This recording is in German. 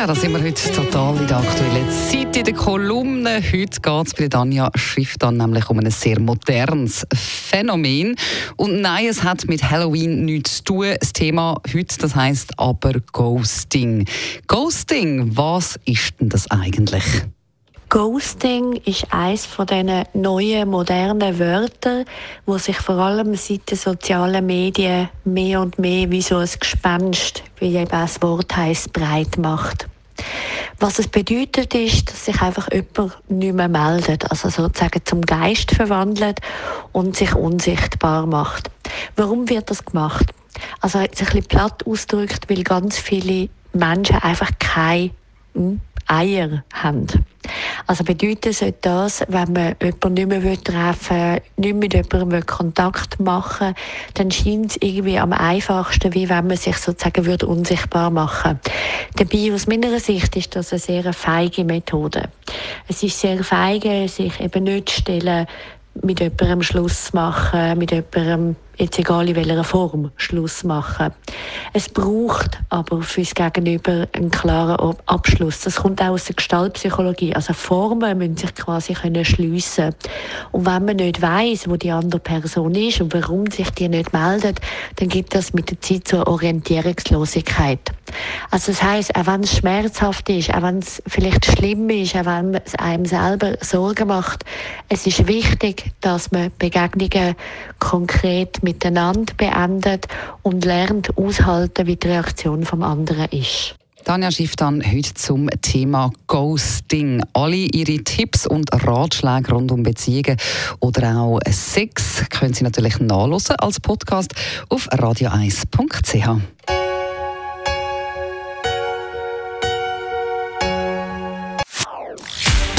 ja, da sind wir heute total in der aktuellen Zeit in der Kolumne. Heute geht es bei Danja Schrift an, nämlich um ein sehr modernes Phänomen. Und nein, es hat mit Halloween nichts zu tun. Das Thema heute, das heißt aber Ghosting. Ghosting, was ist denn das eigentlich? Ghosting ist eines von diesen neuen, modernen Wörtern, wo sich vor allem seit den sozialen Medien mehr und mehr wie so ein Gespenst, wie eben das Wort heißt, breit macht. Was es bedeutet, ist, dass sich einfach jemand nicht mehr meldet, also sozusagen zum Geist verwandelt und sich unsichtbar macht. Warum wird das gemacht? Also jetzt ein bisschen platt ausgedrückt, weil ganz viele Menschen einfach keine hm, Eier haben. Also bedeutet sollte das, wenn man jemanden nicht mehr treffen will, nicht mit jemandem Kontakt machen will, dann scheint es irgendwie am einfachsten, wie wenn man sich sozusagen würde unsichtbar machen Dabei, aus meiner Sicht, ist das eine sehr feige Methode. Es ist sehr feige, sich eben nicht zu stellen, mit jemandem Schluss machen, mit jemandem, jetzt egal in welcher Form, Schluss machen. Es braucht aber fürs Gegenüber einen klaren Abschluss. Das kommt auch aus der Gestaltpsychologie. Also Formen müssen sich quasi können schliessen. Und wenn man nicht weiß, wo die andere Person ist und warum sich die nicht meldet, dann gibt das mit der Zeit zur Orientierungslosigkeit. Also das heißt, auch wenn es schmerzhaft ist, auch wenn es vielleicht schlimm ist, auch wenn es einem selber Sorgen macht, es ist wichtig, dass man Begegnungen konkret miteinander beendet und lernt aushalten, wie die Reaktion vom anderen ist. Tanja Schiff dann heute zum Thema Ghosting. Alle Ihre Tipps und Ratschläge rund um Beziehungen oder auch Sex können Sie natürlich nachlesen als Podcast auf radio1.ch.